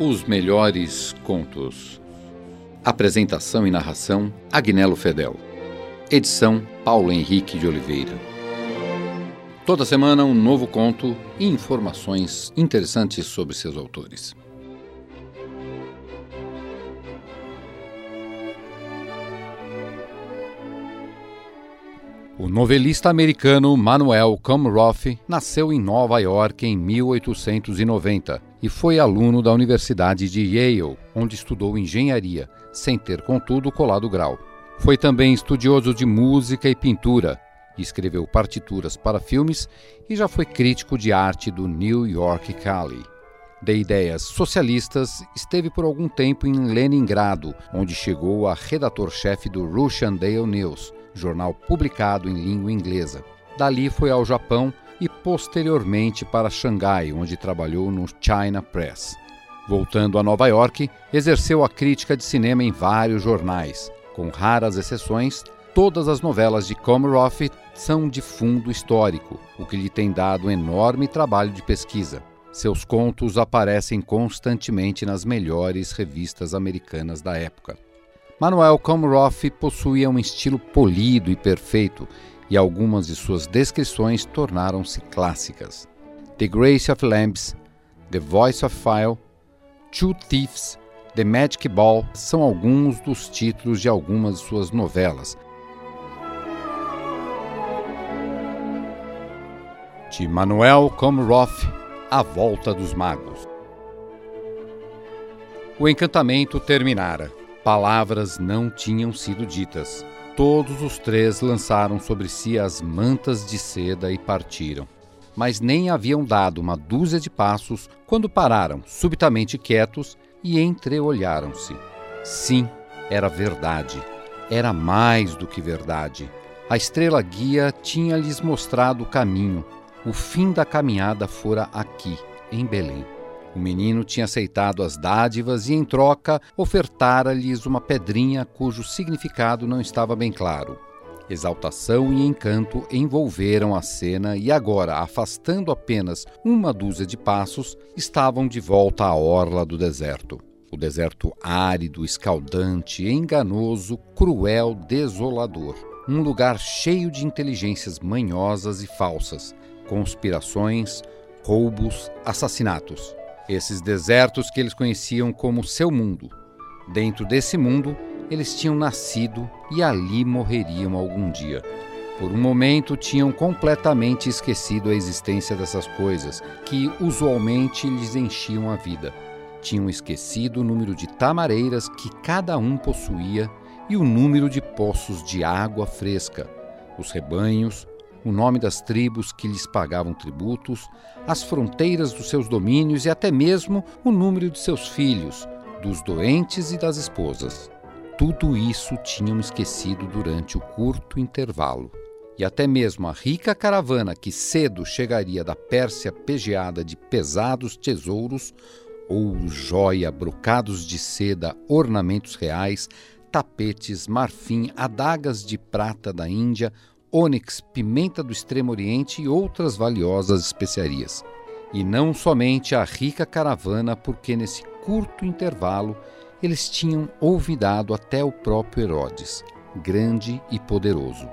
Os melhores contos. Apresentação e narração: Agnello Fedel. Edição: Paulo Henrique de Oliveira. Toda semana um novo conto e informações interessantes sobre seus autores. O novelista americano Manuel Comroff nasceu em Nova York em 1890 e foi aluno da Universidade de Yale, onde estudou engenharia, sem ter, contudo, colado grau. Foi também estudioso de música e pintura, escreveu partituras para filmes e já foi crítico de arte do New York Cali. De ideias socialistas, esteve por algum tempo em Leningrado, onde chegou a redator-chefe do Russian Daily News, jornal publicado em língua inglesa. Dali foi ao Japão e posteriormente para Xangai, onde trabalhou no China Press. Voltando a Nova York, exerceu a crítica de cinema em vários jornais. Com raras exceções, todas as novelas de Komaroff são de fundo histórico, o que lhe tem dado um enorme trabalho de pesquisa. Seus contos aparecem constantemente nas melhores revistas americanas da época. Manuel Komroff possuía um estilo polido e perfeito, e algumas de suas descrições tornaram-se clássicas. The Grace of Lambs, The Voice of Fire, Two Thieves, The Magic Ball são alguns dos títulos de algumas de suas novelas. De Manuel Komroff, A Volta dos Magos. O encantamento terminara. Palavras não tinham sido ditas. Todos os três lançaram sobre si as mantas de seda e partiram. Mas nem haviam dado uma dúzia de passos quando pararam, subitamente quietos, e entreolharam-se. Sim, era verdade. Era mais do que verdade. A estrela guia tinha-lhes mostrado o caminho. O fim da caminhada fora aqui, em Belém. O menino tinha aceitado as dádivas e, em troca, ofertara-lhes uma pedrinha cujo significado não estava bem claro. Exaltação e encanto envolveram a cena e agora, afastando apenas uma dúzia de passos, estavam de volta à orla do deserto. O deserto árido, escaldante, enganoso, cruel, desolador. Um lugar cheio de inteligências manhosas e falsas, conspirações, roubos, assassinatos esses desertos que eles conheciam como seu mundo. Dentro desse mundo, eles tinham nascido e ali morreriam algum dia. Por um momento tinham completamente esquecido a existência dessas coisas que usualmente lhes enchiam a vida. Tinham esquecido o número de tamareiras que cada um possuía e o número de poços de água fresca, os rebanhos, o nome das tribos que lhes pagavam tributos, as fronteiras dos seus domínios e até mesmo o número de seus filhos, dos doentes e das esposas. Tudo isso tinham esquecido durante o curto intervalo. E até mesmo a rica caravana que cedo chegaria da Pérsia pejeada de pesados tesouros, ouro, joia, brocados de seda, ornamentos reais, tapetes, marfim, adagas de prata da Índia, ônix, pimenta do Extremo Oriente e outras valiosas especiarias. E não somente a rica caravana, porque nesse curto intervalo eles tinham olvidado até o próprio Herodes, grande e poderoso.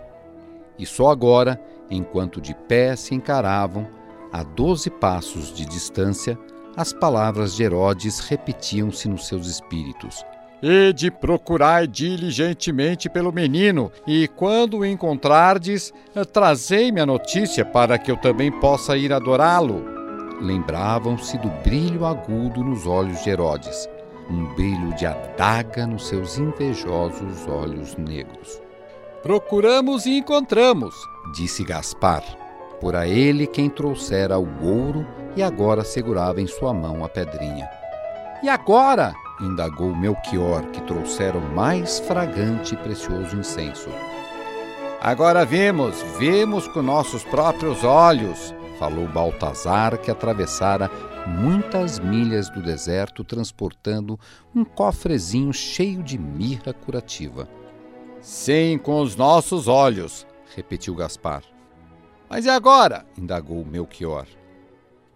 E só agora, enquanto de pé se encaravam, a doze passos de distância, as palavras de Herodes repetiam-se nos seus espíritos e de procurai diligentemente pelo menino, e quando o encontrardes, trazei-me a notícia para que eu também possa ir adorá-lo. Lembravam-se do brilho agudo nos olhos de Herodes, um brilho de adaga nos seus invejosos olhos negros. Procuramos e encontramos, disse Gaspar. Por a ele quem trouxera o ouro e agora segurava em sua mão a pedrinha. E agora? Indagou Melchior, que trouxera o mais fragante e precioso incenso. Agora vemos, vemos com nossos próprios olhos, falou Baltazar, que atravessara muitas milhas do deserto transportando um cofrezinho cheio de mirra curativa. Sim, com os nossos olhos, repetiu Gaspar. Mas e agora? indagou Melchior.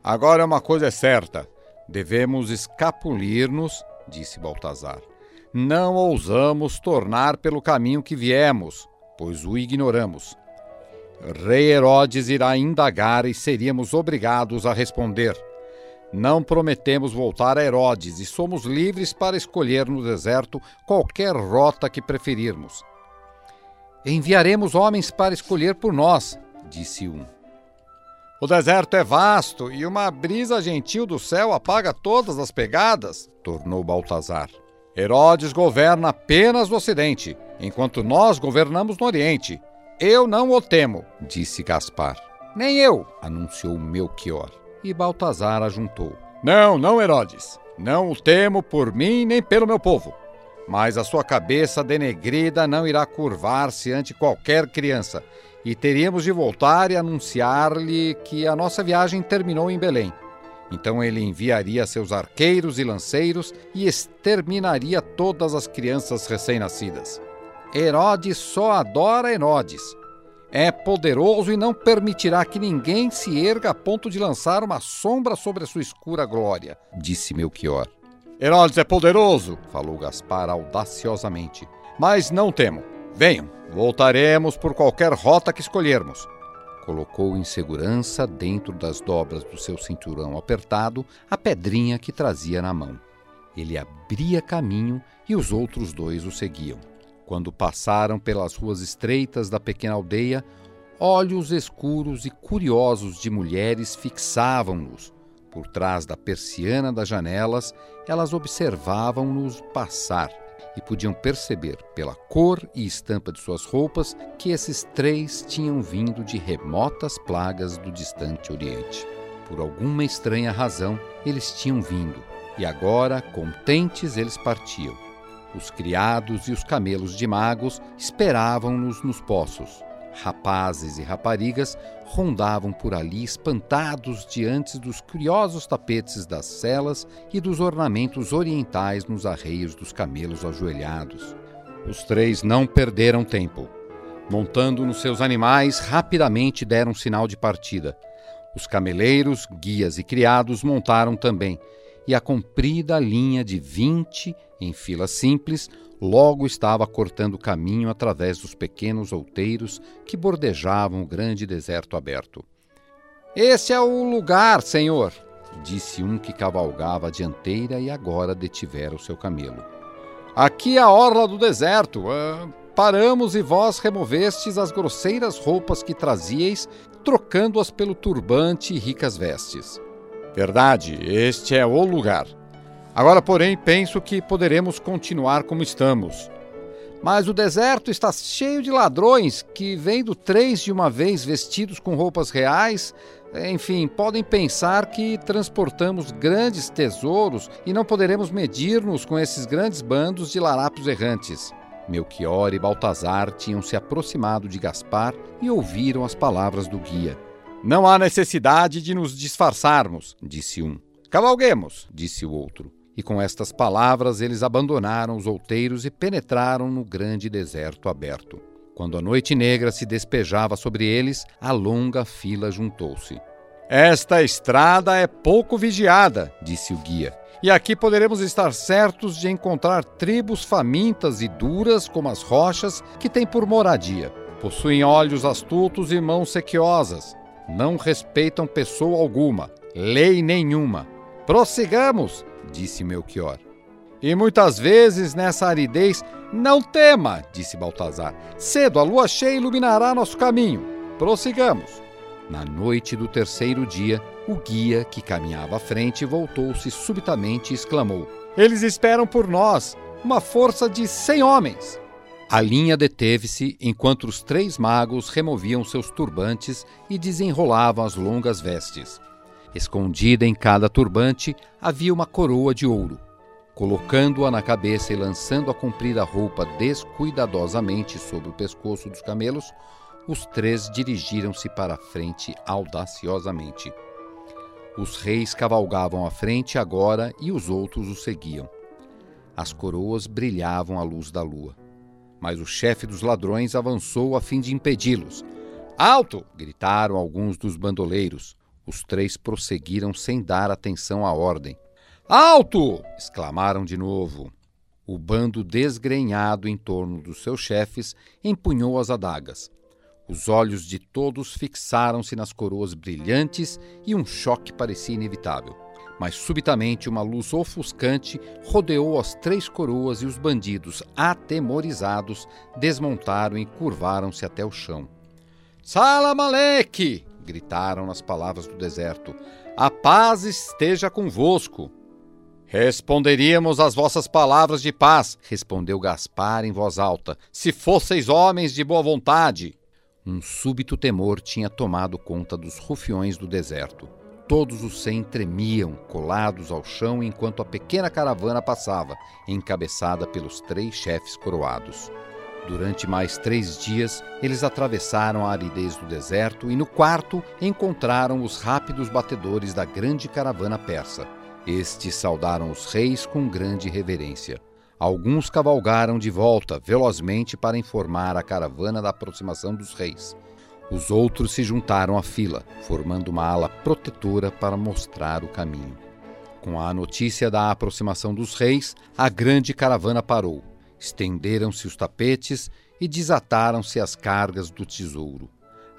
Agora uma coisa é certa: Devemos escapulir-nos, disse Baltazar. Não ousamos tornar pelo caminho que viemos, pois o ignoramos. Rei Herodes irá indagar e seríamos obrigados a responder. Não prometemos voltar a Herodes e somos livres para escolher no deserto qualquer rota que preferirmos. Enviaremos homens para escolher por nós, disse um. O deserto é vasto e uma brisa gentil do céu apaga todas as pegadas, tornou Baltazar. Herodes governa apenas no Ocidente, enquanto nós governamos no Oriente. Eu não o temo, disse Gaspar. Nem eu, anunciou Melchior. E Baltazar ajuntou. Não, não, Herodes. Não o temo por mim nem pelo meu povo. Mas a sua cabeça denegrida não irá curvar-se ante qualquer criança, e teríamos de voltar e anunciar-lhe que a nossa viagem terminou em Belém. Então ele enviaria seus arqueiros e lanceiros e exterminaria todas as crianças recém-nascidas. Herodes só adora Herodes. É poderoso e não permitirá que ninguém se erga a ponto de lançar uma sombra sobre a sua escura glória, disse Melchior. Herodes é poderoso, falou Gaspar audaciosamente. Mas não temo. Venham, voltaremos por qualquer rota que escolhermos. Colocou em segurança, dentro das dobras do seu cinturão apertado, a pedrinha que trazia na mão. Ele abria caminho e os outros dois o seguiam. Quando passaram pelas ruas estreitas da pequena aldeia, olhos escuros e curiosos de mulheres fixavam-nos, por trás da persiana das janelas, elas observavam-nos passar e podiam perceber, pela cor e estampa de suas roupas, que esses três tinham vindo de remotas plagas do distante Oriente. Por alguma estranha razão, eles tinham vindo, e agora, contentes, eles partiam. Os criados e os camelos de magos esperavam-nos nos poços. Rapazes e raparigas rondavam por ali espantados diante dos curiosos tapetes das celas e dos ornamentos orientais nos arreios dos camelos ajoelhados. Os três não perderam tempo. Montando nos seus animais, rapidamente deram sinal de partida. Os cameleiros, guias e criados montaram também, e a comprida linha de vinte, em fila simples, logo estava cortando caminho através dos pequenos outeiros que bordejavam o grande deserto aberto. Este é o lugar, senhor, disse um que cavalgava a dianteira e agora detivera o seu camelo. Aqui é a orla do deserto. Uh, paramos e vós removestes as grosseiras roupas que trazieis, trocando-as pelo turbante e ricas vestes. Verdade, este é o lugar. Agora, porém, penso que poderemos continuar como estamos. Mas o deserto está cheio de ladrões que, vendo três de uma vez vestidos com roupas reais, enfim, podem pensar que transportamos grandes tesouros e não poderemos medir-nos com esses grandes bandos de larápios errantes. Melchior e Baltazar tinham se aproximado de Gaspar e ouviram as palavras do guia. Não há necessidade de nos disfarçarmos, disse um. Cavalguemos, disse o outro. E com estas palavras eles abandonaram os outeiros e penetraram no grande deserto aberto. Quando a noite negra se despejava sobre eles, a longa fila juntou-se. Esta estrada é pouco vigiada, disse o guia. E aqui poderemos estar certos de encontrar tribos famintas e duras como as rochas que têm por moradia. Possuem olhos astutos e mãos sequiosas. Não respeitam pessoa alguma, lei nenhuma. Prossigamos, disse Melchior. E muitas vezes nessa aridez, não tema, disse Baltazar. Cedo a lua cheia iluminará nosso caminho. Prossigamos. Na noite do terceiro dia, o guia que caminhava à frente voltou-se subitamente e exclamou: Eles esperam por nós, uma força de cem homens. A linha deteve-se enquanto os três magos removiam seus turbantes e desenrolavam as longas vestes. Escondida em cada turbante havia uma coroa de ouro. Colocando-a na cabeça e lançando a comprida roupa descuidadosamente sobre o pescoço dos camelos, os três dirigiram-se para a frente audaciosamente. Os reis cavalgavam à frente agora e os outros os seguiam. As coroas brilhavam à luz da lua. Mas o chefe dos ladrões avançou a fim de impedi-los. Alto! gritaram alguns dos bandoleiros. Os três prosseguiram sem dar atenção à ordem. Alto! exclamaram de novo. O bando desgrenhado em torno dos seus chefes empunhou as adagas. Os olhos de todos fixaram-se nas coroas brilhantes e um choque parecia inevitável. Mas subitamente uma luz ofuscante rodeou as três coroas e os bandidos, atemorizados, desmontaram e curvaram-se até o chão. Salamaleque! gritaram nas palavras do deserto. A paz esteja convosco. Responderíamos às vossas palavras de paz, respondeu Gaspar em voz alta, se fosseis homens de boa vontade. Um súbito temor tinha tomado conta dos rufiões do deserto. Todos os cem tremiam, colados ao chão, enquanto a pequena caravana passava, encabeçada pelos três chefes coroados. Durante mais três dias, eles atravessaram a aridez do deserto e, no quarto, encontraram os rápidos batedores da grande caravana persa. Estes saudaram os reis com grande reverência. Alguns cavalgaram de volta velozmente para informar a caravana da aproximação dos reis. Os outros se juntaram à fila, formando uma ala protetora para mostrar o caminho. Com a notícia da aproximação dos reis, a grande caravana parou. Estenderam-se os tapetes e desataram-se as cargas do tesouro.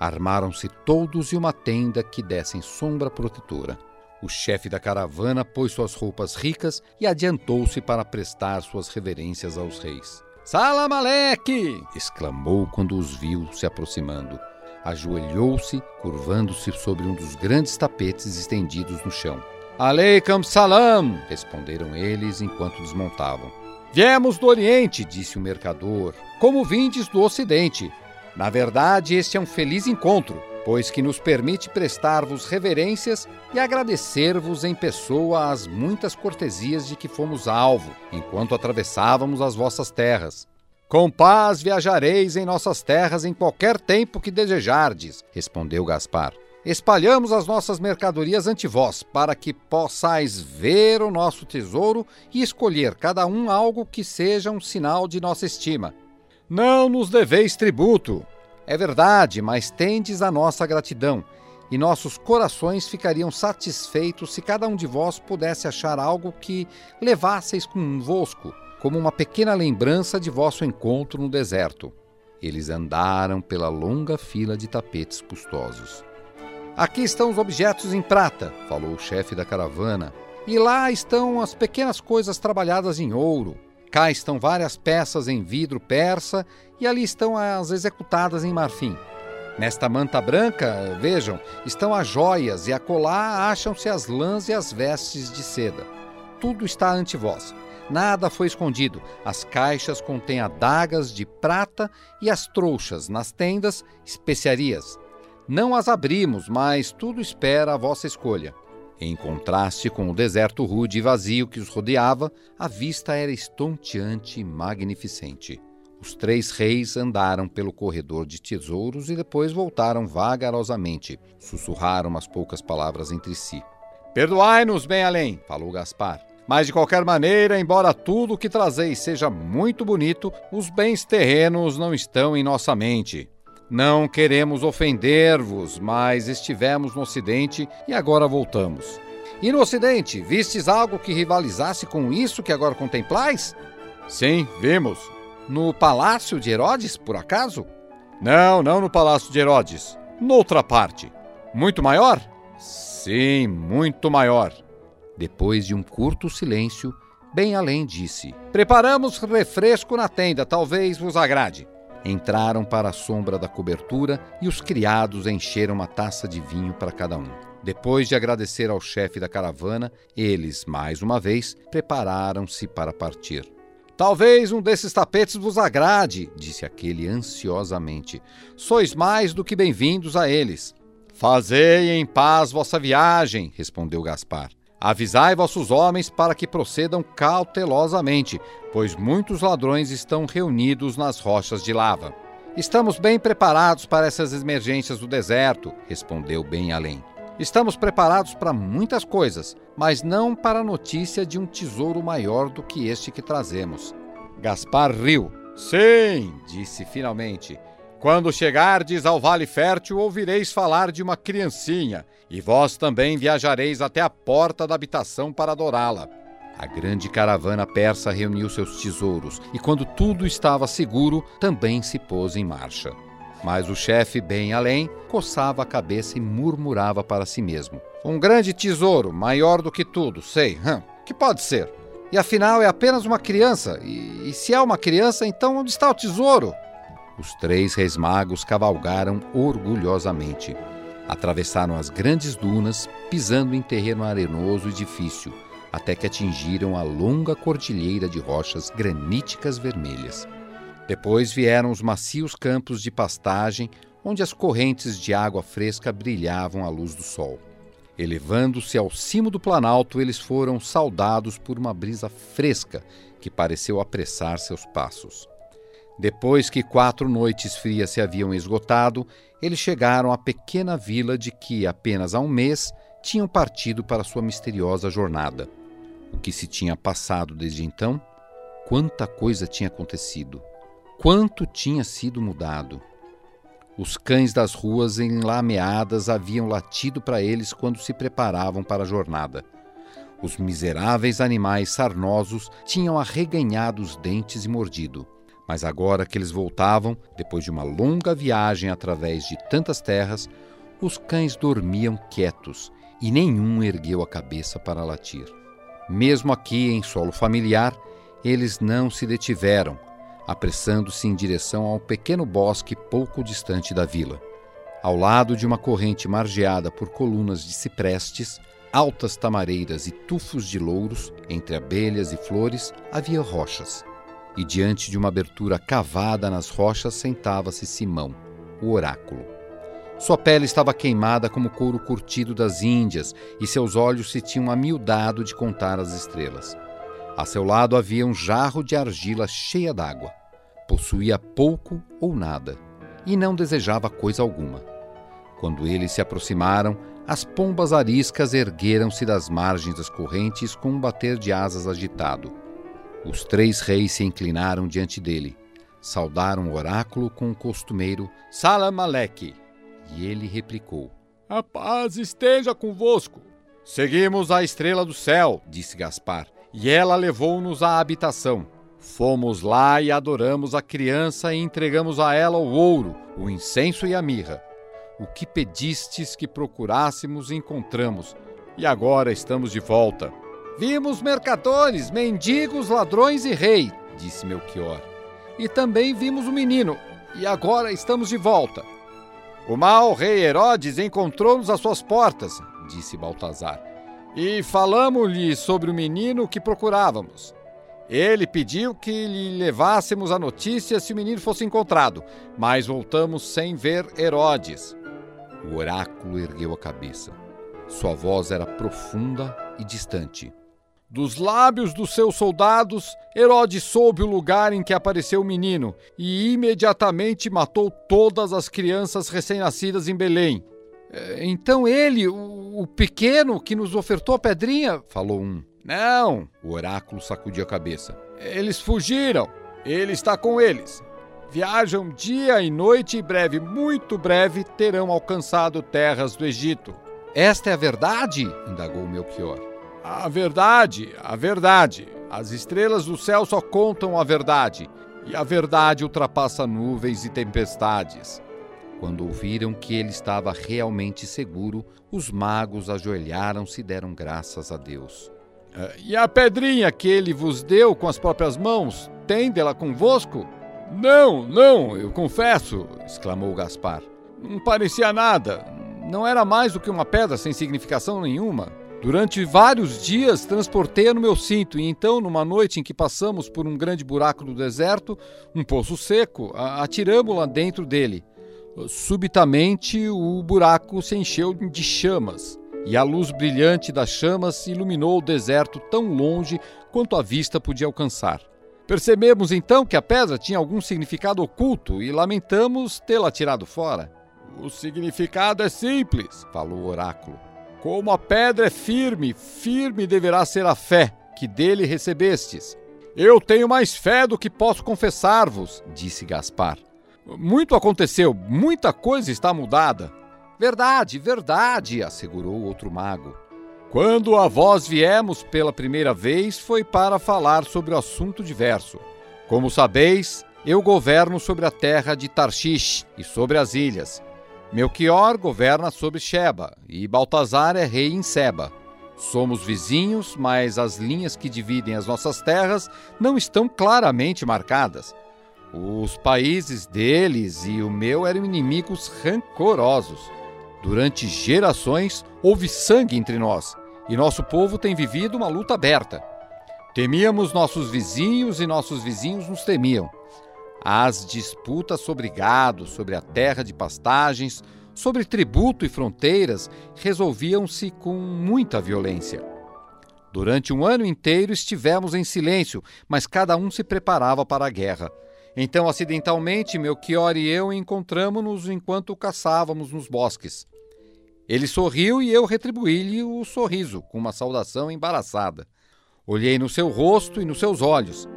Armaram-se todos em uma tenda que dessem sombra protetora. O chefe da caravana pôs suas roupas ricas e adiantou-se para prestar suas reverências aos reis. Salamaleque! exclamou quando os viu se aproximando. Ajoelhou-se, curvando-se sobre um dos grandes tapetes estendidos no chão. Aleicam salam! responderam eles enquanto desmontavam. Viemos do Oriente, disse o mercador, como vindes do Ocidente. Na verdade, este é um feliz encontro pois que nos permite prestar-vos reverências e agradecer-vos em pessoa as muitas cortesias de que fomos alvo, enquanto atravessávamos as vossas terras. Com paz viajareis em nossas terras em qualquer tempo que desejardes, respondeu Gaspar. Espalhamos as nossas mercadorias ante vós, para que possais ver o nosso tesouro e escolher cada um algo que seja um sinal de nossa estima. Não nos deveis tributo, é verdade, mas tendes a nossa gratidão, e nossos corações ficariam satisfeitos se cada um de vós pudesse achar algo que levasseis convosco, como uma pequena lembrança de vosso encontro no deserto. Eles andaram pela longa fila de tapetes custosos. Aqui estão os objetos em prata, falou o chefe da caravana, e lá estão as pequenas coisas trabalhadas em ouro. Cá estão várias peças em vidro persa e ali estão as executadas em marfim. Nesta manta branca, vejam, estão as joias e acolá acham-se as lãs e as vestes de seda. Tudo está ante vós. Nada foi escondido. As caixas contêm adagas de prata e as trouxas, nas tendas, especiarias. Não as abrimos, mas tudo espera a vossa escolha. Em contraste com o deserto rude e vazio que os rodeava, a vista era estonteante e magnificente. Os três reis andaram pelo corredor de tesouros e depois voltaram vagarosamente. Sussurraram umas poucas palavras entre si. Perdoai-nos, bem além, falou Gaspar. Mas de qualquer maneira, embora tudo o que trazeis seja muito bonito, os bens terrenos não estão em nossa mente. Não queremos ofender-vos, mas estivemos no Ocidente e agora voltamos. E no Ocidente, vistes algo que rivalizasse com isso que agora contemplais? Sim, vimos. No palácio de Herodes, por acaso? Não, não no palácio de Herodes. Noutra parte. Muito maior? Sim, muito maior. Depois de um curto silêncio, bem além disse: Preparamos refresco na tenda, talvez vos agrade. Entraram para a sombra da cobertura e os criados encheram uma taça de vinho para cada um. Depois de agradecer ao chefe da caravana, eles, mais uma vez, prepararam-se para partir. Talvez um desses tapetes vos agrade, disse aquele ansiosamente. Sois mais do que bem-vindos a eles. Fazei em paz vossa viagem, respondeu Gaspar. Avisai vossos homens para que procedam cautelosamente, pois muitos ladrões estão reunidos nas rochas de lava. Estamos bem preparados para essas emergências do deserto, respondeu bem além. Estamos preparados para muitas coisas, mas não para a notícia de um tesouro maior do que este que trazemos. Gaspar riu. Sim, disse finalmente. Quando chegardes ao Vale Fértil, ouvireis falar de uma criancinha, e vós também viajareis até a porta da habitação para adorá-la. A grande caravana persa reuniu seus tesouros, e quando tudo estava seguro, também se pôs em marcha. Mas o chefe, bem além, coçava a cabeça e murmurava para si mesmo: Um grande tesouro, maior do que tudo, sei. Hum, que pode ser? E afinal é apenas uma criança. E, e se é uma criança, então onde está o tesouro? Os três reis magos cavalgaram orgulhosamente. Atravessaram as grandes dunas, pisando em terreno arenoso e difícil, até que atingiram a longa cordilheira de rochas graníticas vermelhas. Depois vieram os macios campos de pastagem, onde as correntes de água fresca brilhavam à luz do sol. Elevando-se ao cimo do planalto, eles foram saudados por uma brisa fresca que pareceu apressar seus passos. Depois que quatro noites frias se haviam esgotado, eles chegaram à pequena vila de que, apenas há um mês, tinham partido para sua misteriosa jornada. O que se tinha passado desde então? Quanta coisa tinha acontecido! Quanto tinha sido mudado! Os cães das ruas enlameadas haviam latido para eles quando se preparavam para a jornada. Os miseráveis animais sarnosos tinham arreganhado os dentes e mordido. Mas agora que eles voltavam, depois de uma longa viagem através de tantas terras, os cães dormiam quietos e nenhum ergueu a cabeça para latir. Mesmo aqui em solo familiar, eles não se detiveram, apressando-se em direção a um pequeno bosque pouco distante da vila. Ao lado de uma corrente margeada por colunas de ciprestes, altas tamareiras e tufos de louros, entre abelhas e flores, havia rochas. E diante de uma abertura cavada nas rochas sentava-se Simão, o oráculo. Sua pele estava queimada como couro curtido das Índias e seus olhos se tinham amiudado de contar as estrelas. A seu lado havia um jarro de argila cheia d'água. Possuía pouco ou nada e não desejava coisa alguma. Quando eles se aproximaram, as pombas ariscas ergueram-se das margens das correntes com um bater de asas agitado. Os três reis se inclinaram diante dele, saudaram o oráculo com o costumeiro Salam. E ele replicou: A paz esteja convosco. Seguimos a estrela do céu, disse Gaspar e ela levou-nos à habitação. Fomos lá e adoramos a criança e entregamos a ela o ouro, o incenso e a mirra. O que pedistes que procurássemos, encontramos, e agora estamos de volta. Vimos mercadores, mendigos, ladrões e rei, disse Melchior. E também vimos o menino, e agora estamos de volta. O mau rei Herodes encontrou-nos às suas portas, disse Baltazar e falamos-lhe sobre o menino que procurávamos. Ele pediu que lhe levássemos a notícia se o menino fosse encontrado, mas voltamos sem ver Herodes. O oráculo ergueu a cabeça. Sua voz era profunda e distante. Dos lábios dos seus soldados, Herodes soube o lugar em que apareceu o menino e imediatamente matou todas as crianças recém-nascidas em Belém. É, então ele, o, o pequeno que nos ofertou a pedrinha? Falou um. Não, o oráculo sacudiu a cabeça. Eles fugiram. Ele está com eles. Viajam dia e noite e breve, muito breve, terão alcançado terras do Egito. Esta é a verdade? indagou Melchior. A verdade, a verdade. As estrelas do céu só contam a verdade. E a verdade ultrapassa nuvens e tempestades. Quando ouviram que ele estava realmente seguro, os magos ajoelharam-se e deram graças a Deus. Uh, e a pedrinha que ele vos deu com as próprias mãos, tem dela convosco? Não, não, eu confesso, exclamou Gaspar. Não parecia nada. Não era mais do que uma pedra sem significação nenhuma. Durante vários dias transportei-a no meu cinto, e então, numa noite em que passamos por um grande buraco do deserto, um poço seco, atiramos-la dentro dele. Subitamente, o buraco se encheu de chamas, e a luz brilhante das chamas iluminou o deserto tão longe quanto a vista podia alcançar. Percebemos então que a pedra tinha algum significado oculto e lamentamos tê-la tirado fora. O significado é simples, falou o oráculo. Como a pedra é firme, firme deverá ser a fé que dele recebestes. Eu tenho mais fé do que posso confessar-vos, disse Gaspar. Muito aconteceu, muita coisa está mudada. Verdade, verdade, assegurou o outro mago. Quando a vós viemos pela primeira vez foi para falar sobre o assunto diverso. Como sabeis, eu governo sobre a terra de Tarshish e sobre as ilhas. Melchior governa sobre Sheba e Baltazar é rei em Seba. Somos vizinhos, mas as linhas que dividem as nossas terras não estão claramente marcadas. Os países deles e o meu eram inimigos rancorosos. Durante gerações houve sangue entre nós, e nosso povo tem vivido uma luta aberta. Temíamos nossos vizinhos e nossos vizinhos nos temiam. As disputas sobre gado, sobre a terra de pastagens, sobre tributo e fronteiras resolviam-se com muita violência. Durante um ano inteiro estivemos em silêncio, mas cada um se preparava para a guerra. Então, acidentalmente, Melchior e eu encontramos-nos enquanto caçávamos nos bosques. Ele sorriu e eu retribuí-lhe o sorriso, com uma saudação embaraçada. Olhei no seu rosto e nos seus olhos.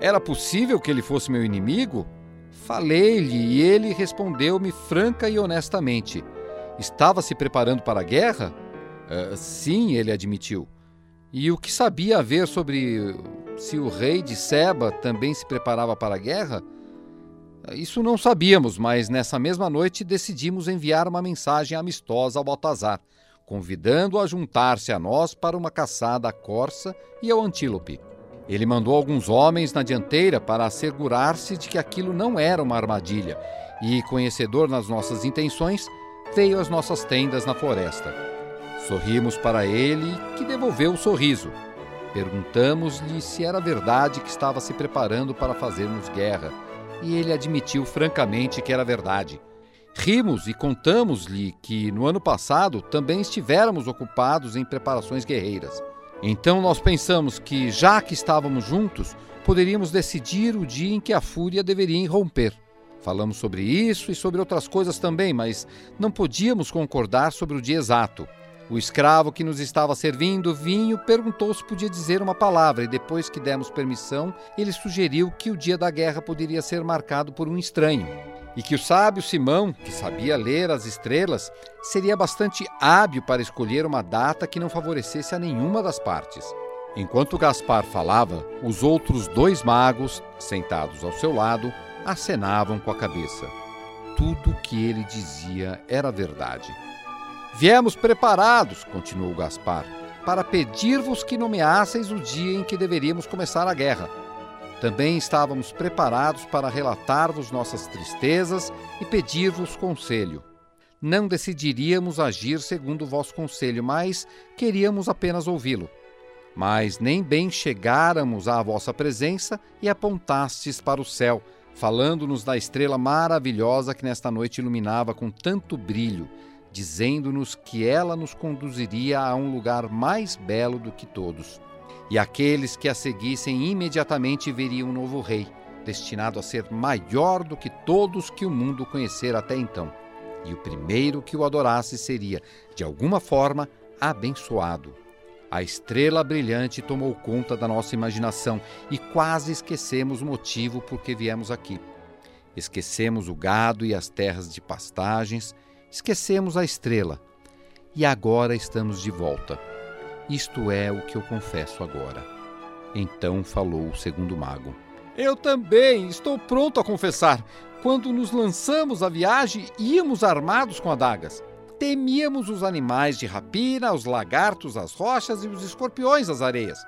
Era possível que ele fosse meu inimigo? Falei-lhe e ele respondeu-me franca e honestamente. Estava se preparando para a guerra? Uh, sim, ele admitiu. E o que sabia haver sobre se o rei de Seba também se preparava para a guerra? Isso não sabíamos, mas nessa mesma noite decidimos enviar uma mensagem amistosa ao Baltazar, convidando-o a juntar-se a nós para uma caçada à corça e ao antílope. Ele mandou alguns homens na dianteira para assegurar-se de que aquilo não era uma armadilha e, conhecedor das nossas intenções, veio às nossas tendas na floresta. Sorrimos para ele, que devolveu o sorriso. Perguntamos-lhe se era verdade que estava se preparando para fazermos guerra, e ele admitiu francamente que era verdade. Rimos e contamos-lhe que no ano passado também estivéramos ocupados em preparações guerreiras. Então nós pensamos que, já que estávamos juntos, poderíamos decidir o dia em que a fúria deveria irromper. Falamos sobre isso e sobre outras coisas também, mas não podíamos concordar sobre o dia exato. O escravo que nos estava servindo vinho perguntou se podia dizer uma palavra e, depois que demos permissão, ele sugeriu que o dia da guerra poderia ser marcado por um estranho e que o sábio Simão, que sabia ler as estrelas, seria bastante hábil para escolher uma data que não favorecesse a nenhuma das partes. Enquanto Gaspar falava, os outros dois magos, sentados ao seu lado, acenavam com a cabeça. Tudo o que ele dizia era verdade. Viemos preparados, continuou Gaspar, para pedir-vos que nomeasseis o dia em que deveríamos começar a guerra também estávamos preparados para relatar-vos nossas tristezas e pedir-vos conselho. Não decidiríamos agir segundo o vosso conselho, mas queríamos apenas ouvi-lo. Mas nem bem chegáramos à vossa presença e apontastes para o céu, falando-nos da estrela maravilhosa que nesta noite iluminava com tanto brilho, dizendo-nos que ela nos conduziria a um lugar mais belo do que todos e aqueles que a seguissem imediatamente veriam um novo rei, destinado a ser maior do que todos que o mundo conhecera até então. E o primeiro que o adorasse seria, de alguma forma, abençoado. A estrela brilhante tomou conta da nossa imaginação e quase esquecemos o motivo por que viemos aqui. Esquecemos o gado e as terras de pastagens, esquecemos a estrela. E agora estamos de volta isto é o que eu confesso agora. Então falou o segundo mago. Eu também estou pronto a confessar. Quando nos lançamos à viagem, íamos armados com adagas. Temíamos os animais de rapina, os lagartos, as rochas e os escorpiões das areias.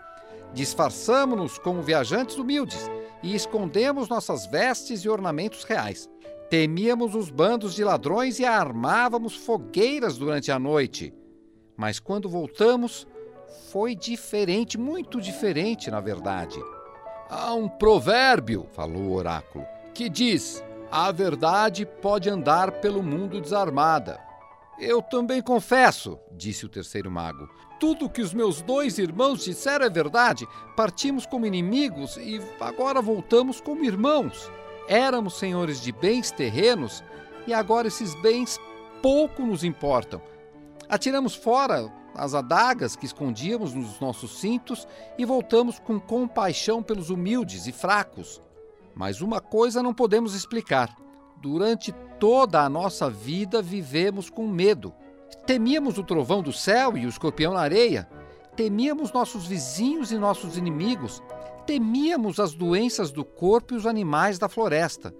Disfarçamos-nos como viajantes humildes e escondemos nossas vestes e ornamentos reais. Temíamos os bandos de ladrões e armávamos fogueiras durante a noite. Mas quando voltamos, foi diferente, muito diferente, na verdade. Há um provérbio, falou o oráculo, que diz: a verdade pode andar pelo mundo desarmada. Eu também confesso, disse o terceiro mago. Tudo que os meus dois irmãos disseram é verdade. Partimos como inimigos e agora voltamos como irmãos. Éramos senhores de bens terrenos e agora esses bens pouco nos importam. Atiramos fora as adagas que escondíamos nos nossos cintos e voltamos com compaixão pelos humildes e fracos. Mas uma coisa não podemos explicar: Durante toda a nossa vida vivemos com medo. Temíamos o trovão do céu e o escorpião na areia. Temíamos nossos vizinhos e nossos inimigos. Temíamos as doenças do corpo e os animais da floresta.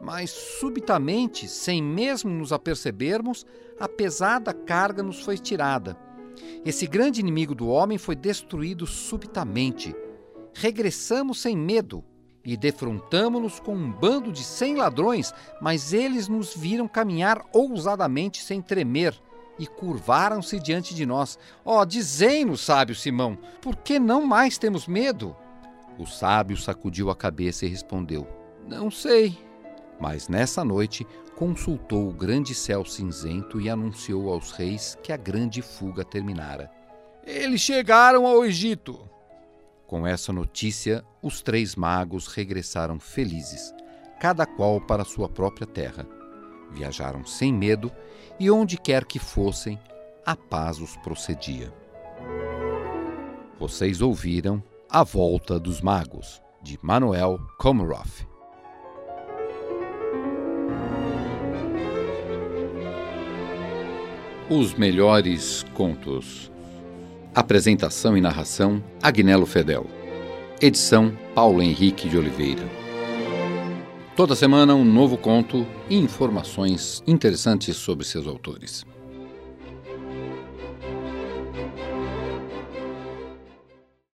Mas subitamente, sem mesmo nos apercebermos, a pesada carga nos foi tirada. Esse grande inimigo do homem foi destruído subitamente. Regressamos sem medo e defrontamos-nos com um bando de cem ladrões, mas eles nos viram caminhar ousadamente sem tremer e curvaram-se diante de nós. Ó, oh, dizei-nos, sábio Simão, por que não mais temos medo? O sábio sacudiu a cabeça e respondeu: Não sei. Mas nessa noite consultou o grande céu cinzento e anunciou aos reis que a grande fuga terminara. Eles chegaram ao Egito. Com essa notícia, os três magos regressaram felizes, cada qual para sua própria terra. Viajaram sem medo e onde quer que fossem, a paz os procedia. Vocês ouviram A Volta dos Magos, de Manuel Komaroff. Os melhores contos. Apresentação e narração: Agnello Fedel. Edição: Paulo Henrique de Oliveira. Toda semana um novo conto e informações interessantes sobre seus autores.